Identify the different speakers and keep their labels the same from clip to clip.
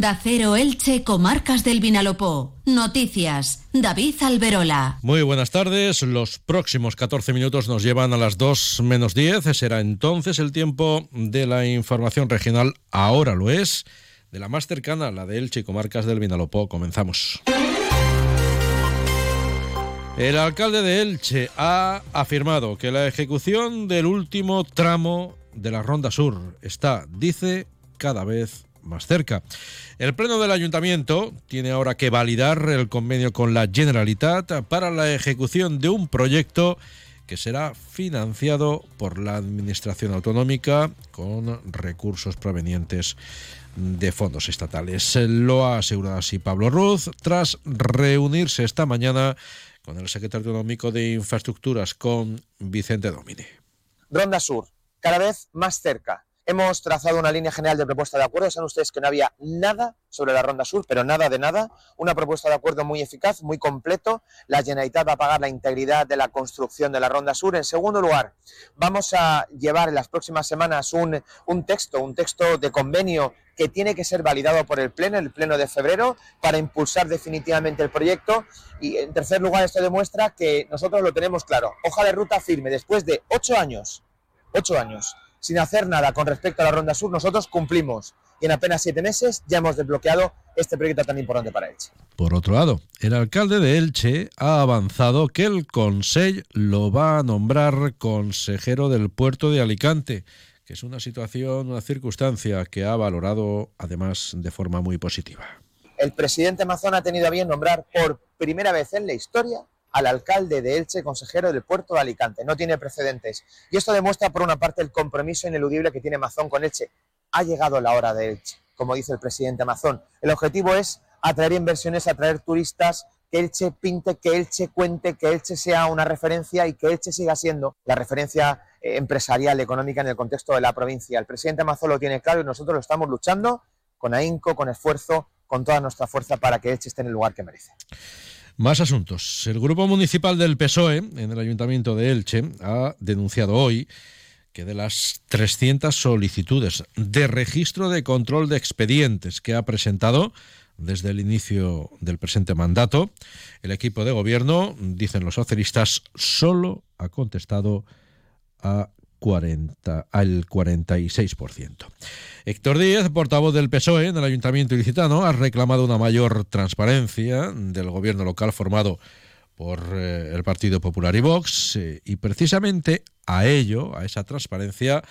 Speaker 1: Da Cero Elche, Comarcas del Vinalopó. Noticias. David Alberola.
Speaker 2: Muy buenas tardes. Los próximos 14 minutos nos llevan a las 2 menos 10. Será entonces el tiempo de la información regional. Ahora lo es. De la más cercana, la de Elche, Comarcas del Vinalopó. Comenzamos. El alcalde de Elche ha afirmado que la ejecución del último tramo de la Ronda Sur está, dice, cada vez más cerca. El Pleno del Ayuntamiento tiene ahora que validar el convenio con la Generalitat para la ejecución de un proyecto que será financiado por la Administración Autonómica con recursos provenientes de fondos estatales. Lo ha asegurado así Pablo Ruz tras reunirse esta mañana con el secretario autonómico de Infraestructuras, con Vicente Domine.
Speaker 3: Ronda Sur, cada vez más cerca Hemos trazado una línea general de propuesta de acuerdo. Saben ustedes que no había nada sobre la Ronda Sur, pero nada de nada. Una propuesta de acuerdo muy eficaz, muy completo. La Generalitat va a pagar la integridad de la construcción de la Ronda Sur. En segundo lugar, vamos a llevar en las próximas semanas un, un texto, un texto de convenio que tiene que ser validado por el Pleno, el Pleno de febrero, para impulsar definitivamente el proyecto. Y en tercer lugar, esto demuestra que nosotros lo tenemos claro. Hoja de ruta firme, después de ocho años, ocho años sin hacer nada con respecto a la Ronda Sur, nosotros cumplimos y en apenas siete meses ya hemos desbloqueado este proyecto tan importante para Elche.
Speaker 2: Por otro lado, el alcalde de Elche ha avanzado que el Consejo lo va a nombrar consejero del puerto de Alicante, que es una situación, una circunstancia que ha valorado además de forma muy positiva.
Speaker 3: El presidente Mazón ha tenido a bien nombrar por primera vez en la historia al alcalde de Elche, consejero del puerto de Alicante. No tiene precedentes. Y esto demuestra, por una parte, el compromiso ineludible que tiene Mazón con Elche. Ha llegado la hora de Elche, como dice el presidente Mazón. El objetivo es atraer inversiones, atraer turistas, que Elche pinte, que Elche cuente, que Elche sea una referencia y que Elche siga siendo la referencia eh, empresarial, económica en el contexto de la provincia. El presidente Mazón lo tiene claro y nosotros lo estamos luchando con ahínco, con esfuerzo, con toda nuestra fuerza para que Elche esté en el lugar que merece.
Speaker 2: Más asuntos. El grupo municipal del PSOE en el Ayuntamiento de Elche ha denunciado hoy que de las 300 solicitudes de registro de control de expedientes que ha presentado desde el inicio del presente mandato, el equipo de gobierno, dicen los socialistas, solo ha contestado a 40, al 46%. Héctor Díez, portavoz del PSOE en el Ayuntamiento ilicitano, ha reclamado una mayor transparencia del gobierno local formado por eh, el Partido Popular y Vox eh, y precisamente a ello, a esa transparencia,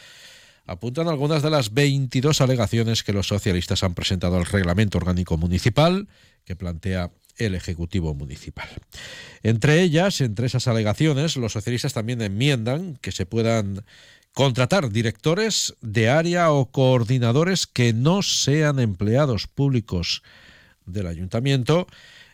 Speaker 2: apuntan algunas de las 22 alegaciones que los socialistas han presentado al reglamento orgánico municipal que plantea el Ejecutivo Municipal. Entre ellas, entre esas alegaciones, los socialistas también enmiendan que se puedan contratar directores de área o coordinadores que no sean empleados públicos del ayuntamiento,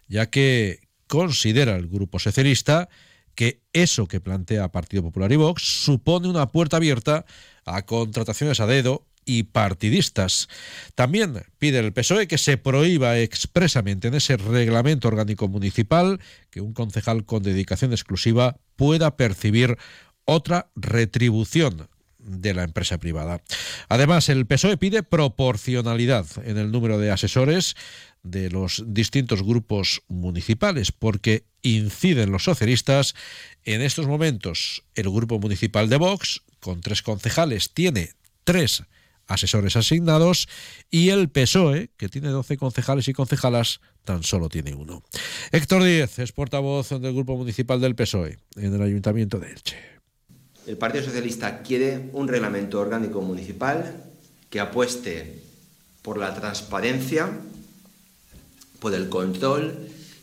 Speaker 2: ya que considera el Grupo Socialista que eso que plantea Partido Popular y Vox supone una puerta abierta a contrataciones a dedo y partidistas. También pide el PSOE que se prohíba expresamente en ese reglamento orgánico municipal que un concejal con dedicación exclusiva pueda percibir otra retribución de la empresa privada. Además, el PSOE pide proporcionalidad en el número de asesores de los distintos grupos municipales, porque inciden los socialistas. En estos momentos, el grupo municipal de Vox, con tres concejales, tiene tres asesores asignados y el PSOE, que tiene 12 concejales y concejalas, tan solo tiene uno. Héctor Díez es portavoz del Grupo Municipal del PSOE en el Ayuntamiento de Elche.
Speaker 4: El Partido Socialista quiere un reglamento orgánico municipal que apueste por la transparencia, por el control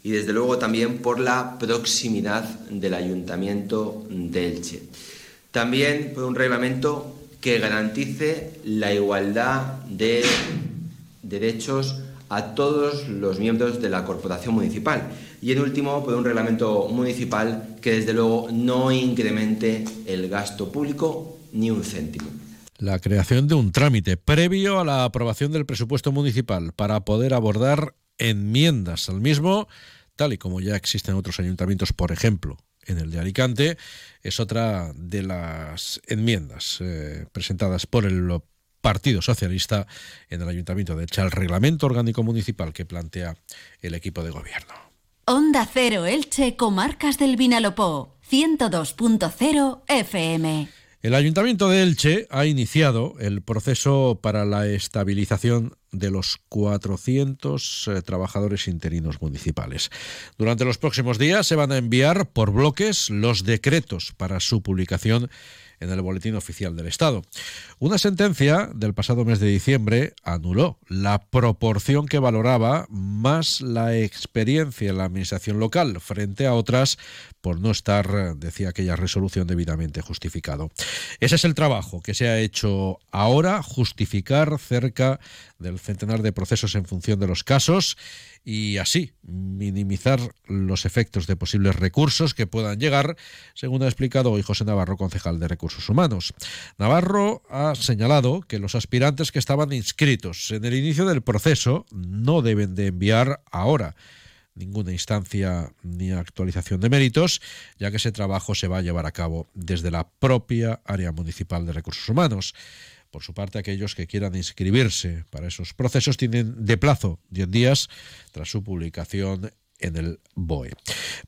Speaker 4: y desde luego también por la proximidad del Ayuntamiento de Elche. También por un reglamento que garantice la igualdad de derechos a todos los miembros de la corporación municipal. Y en último, por un reglamento municipal que desde luego no incremente el gasto público ni un céntimo.
Speaker 2: La creación de un trámite previo a la aprobación del presupuesto municipal para poder abordar enmiendas al mismo, tal y como ya existen otros ayuntamientos, por ejemplo, en el de Alicante, es otra de las enmiendas eh, presentadas por el Partido Socialista en el Ayuntamiento de Elche, el reglamento orgánico municipal que plantea el equipo de gobierno.
Speaker 1: Onda Cero Elche, Comarcas del Vinalopó, 102.0 FM.
Speaker 2: El Ayuntamiento de Elche ha iniciado el proceso para la estabilización de los 400 eh, trabajadores interinos municipales. Durante los próximos días se van a enviar por bloques los decretos para su publicación en el Boletín Oficial del Estado. Una sentencia del pasado mes de diciembre anuló la proporción que valoraba más la experiencia en la administración local frente a otras por no estar, decía aquella resolución, debidamente justificado. Ese es el trabajo que se ha hecho ahora, justificar cerca del centenar de procesos en función de los casos y así minimizar los efectos de posibles recursos que puedan llegar, según ha explicado hoy José Navarro, concejal de Recursos Humanos. Navarro ha señalado que los aspirantes que estaban inscritos en el inicio del proceso no deben de enviar ahora ninguna instancia ni actualización de méritos, ya que ese trabajo se va a llevar a cabo desde la propia área municipal de recursos humanos. Por su parte, aquellos que quieran inscribirse para esos procesos tienen de plazo 10 días tras su publicación en el BOE.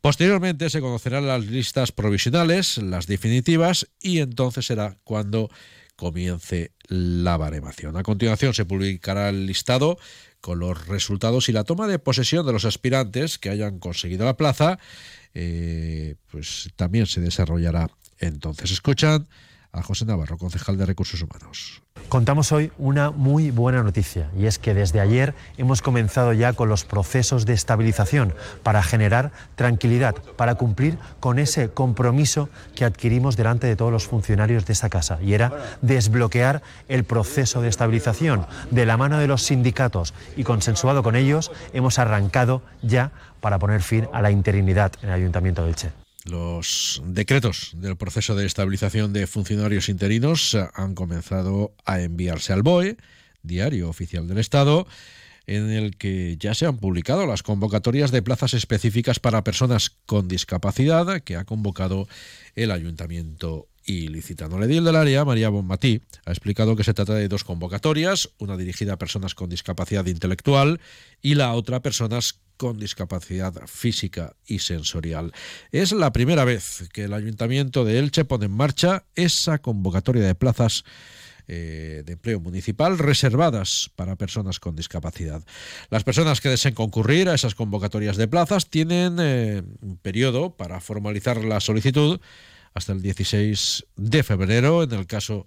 Speaker 2: Posteriormente se conocerán las listas provisionales, las definitivas, y entonces será cuando comience la baremación. A continuación se publicará el listado con los resultados y la toma de posesión de los aspirantes que hayan conseguido la plaza, eh, pues también se desarrollará entonces. Escuchan a José Navarro, concejal de Recursos Humanos.
Speaker 5: Contamos hoy una muy buena noticia y es que desde ayer hemos comenzado ya con los procesos de estabilización para generar tranquilidad, para cumplir con ese compromiso que adquirimos delante de todos los funcionarios de esa casa y era desbloquear el proceso de estabilización de la mano de los sindicatos y consensuado con ellos hemos arrancado ya para poner fin a la interinidad en el Ayuntamiento de Elche.
Speaker 2: Los decretos del proceso de estabilización de funcionarios interinos han comenzado a enviarse al BOE, Diario Oficial del Estado, en el que ya se han publicado las convocatorias de plazas específicas para personas con discapacidad que ha convocado el Ayuntamiento ilicitano. El edil del área, María Bonmatí, ha explicado que se trata de dos convocatorias, una dirigida a personas con discapacidad intelectual y la otra a personas con discapacidad física y sensorial. Es la primera vez que el Ayuntamiento de Elche pone en marcha esa convocatoria de plazas eh, de empleo municipal reservadas para personas con discapacidad. Las personas que deseen concurrir a esas convocatorias de plazas tienen eh, un periodo para formalizar la solicitud hasta el 16 de febrero, en el caso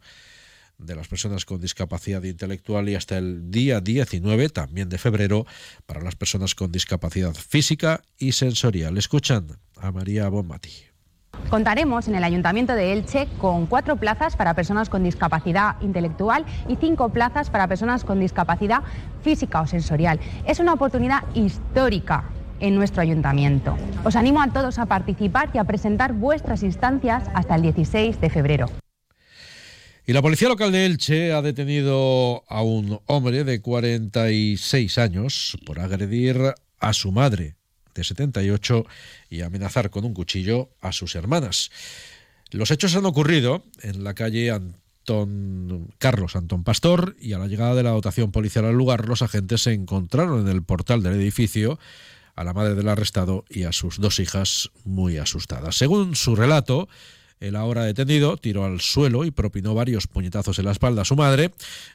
Speaker 2: de las personas con discapacidad intelectual y hasta el día 19, también de febrero, para las personas con discapacidad física y sensorial. Escuchan a María Bonmati.
Speaker 6: Contaremos en el Ayuntamiento de Elche con cuatro plazas para personas con discapacidad intelectual y cinco plazas para personas con discapacidad física o sensorial. Es una oportunidad histórica en nuestro ayuntamiento. Os animo a todos a participar y a presentar vuestras instancias hasta el 16 de febrero.
Speaker 2: Y la policía local de Elche ha detenido a un hombre de 46 años por agredir a su madre de 78 y amenazar con un cuchillo a sus hermanas. Los hechos han ocurrido en la calle Antón Carlos Antón Pastor y a la llegada de la dotación policial al lugar los agentes se encontraron en el portal del edificio a la madre del arrestado y a sus dos hijas muy asustadas. Según su relato, el ahora detenido tiró al suelo y propinó varios puñetazos en la espalda a su madre,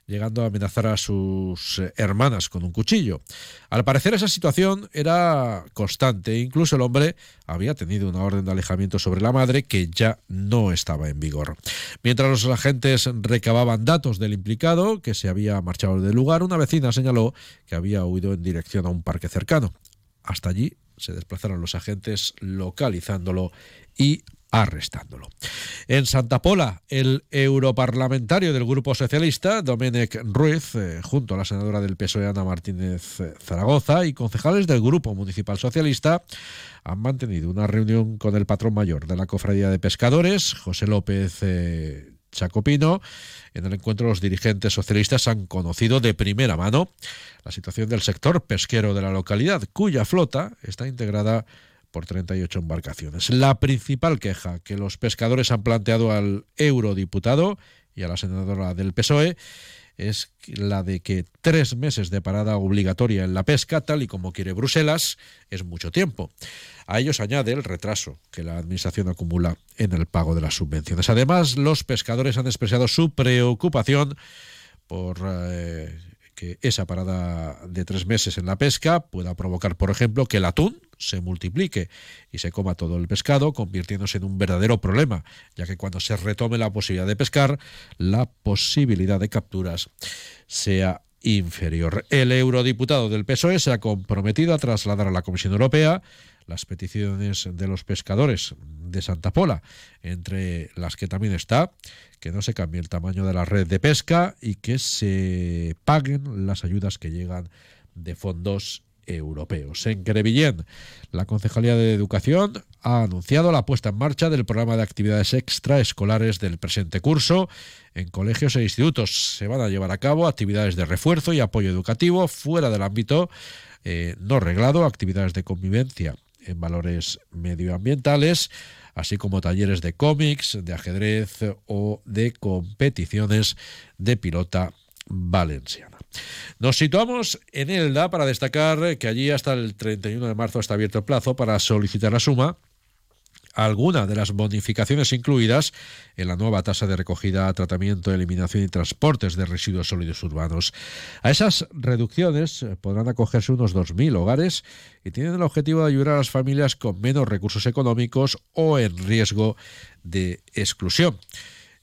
Speaker 2: llegando a amenazar a sus eh, hermanas con un cuchillo. Al parecer esa situación era constante, incluso el hombre había tenido una orden de alejamiento sobre la madre que ya no estaba en vigor. Mientras los agentes recababan datos del implicado, que se había marchado del lugar, una vecina señaló que había huido en dirección a un parque cercano. Hasta allí se desplazaron los agentes localizándolo y arrestándolo. En Santa Pola, el europarlamentario del Grupo Socialista, Domenech Ruiz, eh, junto a la senadora del PSOE, Ana Martínez Zaragoza, y concejales del Grupo Municipal Socialista, han mantenido una reunión con el patrón mayor de la Cofradía de Pescadores, José López eh, Chacopino. En el encuentro los dirigentes socialistas han conocido de primera mano la situación del sector pesquero de la localidad, cuya flota está integrada por 38 embarcaciones. La principal queja que los pescadores han planteado al eurodiputado y a la senadora del PSOE es la de que tres meses de parada obligatoria en la pesca, tal y como quiere Bruselas, es mucho tiempo. A ellos añade el retraso que la Administración acumula en el pago de las subvenciones. Además, los pescadores han expresado su preocupación por eh, esa parada de tres meses en la pesca pueda provocar, por ejemplo, que el atún se multiplique y se coma todo el pescado, convirtiéndose en un verdadero problema, ya que cuando se retome la posibilidad de pescar, la posibilidad de capturas sea inferior. El eurodiputado del PSOE se ha comprometido a trasladar a la Comisión Europea las peticiones de los pescadores de Santa Pola, entre las que también está que no se cambie el tamaño de la red de pesca y que se paguen las ayudas que llegan de fondos europeos. En Crevillén, la Concejalía de Educación ha anunciado la puesta en marcha del programa de actividades extraescolares del presente curso. En colegios e institutos se van a llevar a cabo actividades de refuerzo y apoyo educativo fuera del ámbito eh, no reglado, actividades de convivencia en valores medioambientales, así como talleres de cómics, de ajedrez o de competiciones de pilota valenciana. Nos situamos en Elda para destacar que allí hasta el 31 de marzo está abierto el plazo para solicitar la suma alguna de las bonificaciones incluidas en la nueva tasa de recogida, tratamiento, eliminación y transportes de residuos sólidos urbanos. A esas reducciones eh, podrán acogerse unos 2.000 hogares y tienen el objetivo de ayudar a las familias con menos recursos económicos o en riesgo de exclusión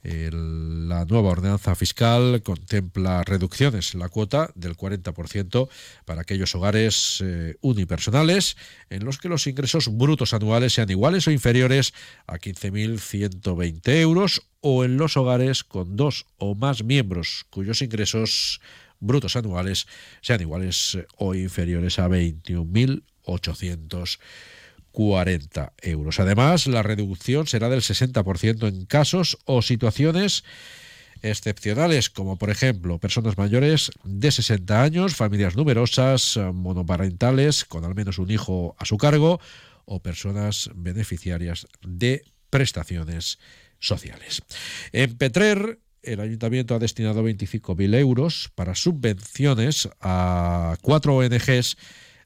Speaker 2: la nueva ordenanza fiscal contempla reducciones en la cuota del 40% para aquellos hogares eh, unipersonales en los que los ingresos brutos anuales sean iguales o inferiores a 15.120 euros o en los hogares con dos o más miembros cuyos ingresos brutos anuales sean iguales o inferiores a 21.800 40 euros. Además, la reducción será del 60% en casos o situaciones excepcionales, como por ejemplo personas mayores de 60 años, familias numerosas, monoparentales, con al menos un hijo a su cargo, o personas beneficiarias de prestaciones sociales. En Petrer, el ayuntamiento ha destinado 25.000 euros para subvenciones a cuatro ONGs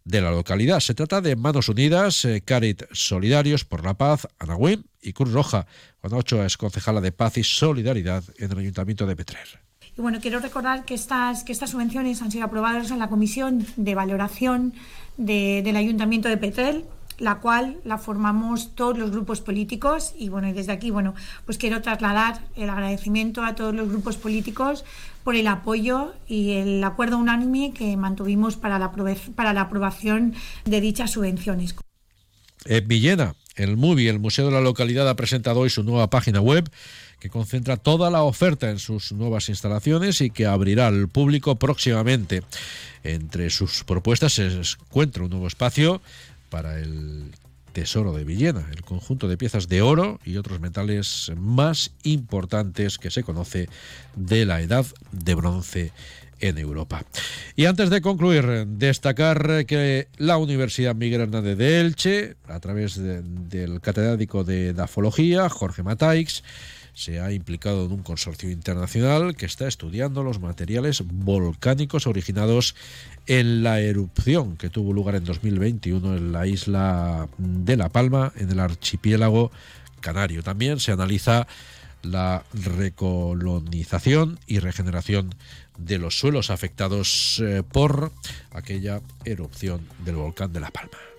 Speaker 2: de la localidad. Se trata de Manos Unidas, eh, Carit Solidarios por la Paz, Anagüim y Cruz Roja. Juan Ochoa es concejala de Paz y Solidaridad en el Ayuntamiento de Petrer.
Speaker 7: Y bueno, quiero recordar que estas, que estas subvenciones han sido aprobadas en la Comisión de Valoración del Ayuntamiento de Petrer la cual la formamos todos los grupos políticos y bueno, desde aquí, bueno, pues quiero trasladar el agradecimiento a todos los grupos políticos por el apoyo y el acuerdo unánime que mantuvimos para la, para la aprobación de dichas subvenciones.
Speaker 2: En Villena, el MUBI, el Museo de la Localidad, ha presentado hoy su nueva página web que concentra toda la oferta en sus nuevas instalaciones y que abrirá al público próximamente. Entre sus propuestas se encuentra un nuevo espacio para el tesoro de Villena, el conjunto de piezas de oro y otros metales más importantes que se conoce de la edad de bronce en Europa. Y antes de concluir, destacar que la Universidad Miguel Hernández de Elche, a través del catedrático de Dafología, Jorge Mataix, se ha implicado en un consorcio internacional que está estudiando los materiales volcánicos originados en la erupción que tuvo lugar en 2021 en la isla de La Palma, en el archipiélago canario. También se analiza la recolonización y regeneración de los suelos afectados eh, por aquella erupción del volcán de La Palma.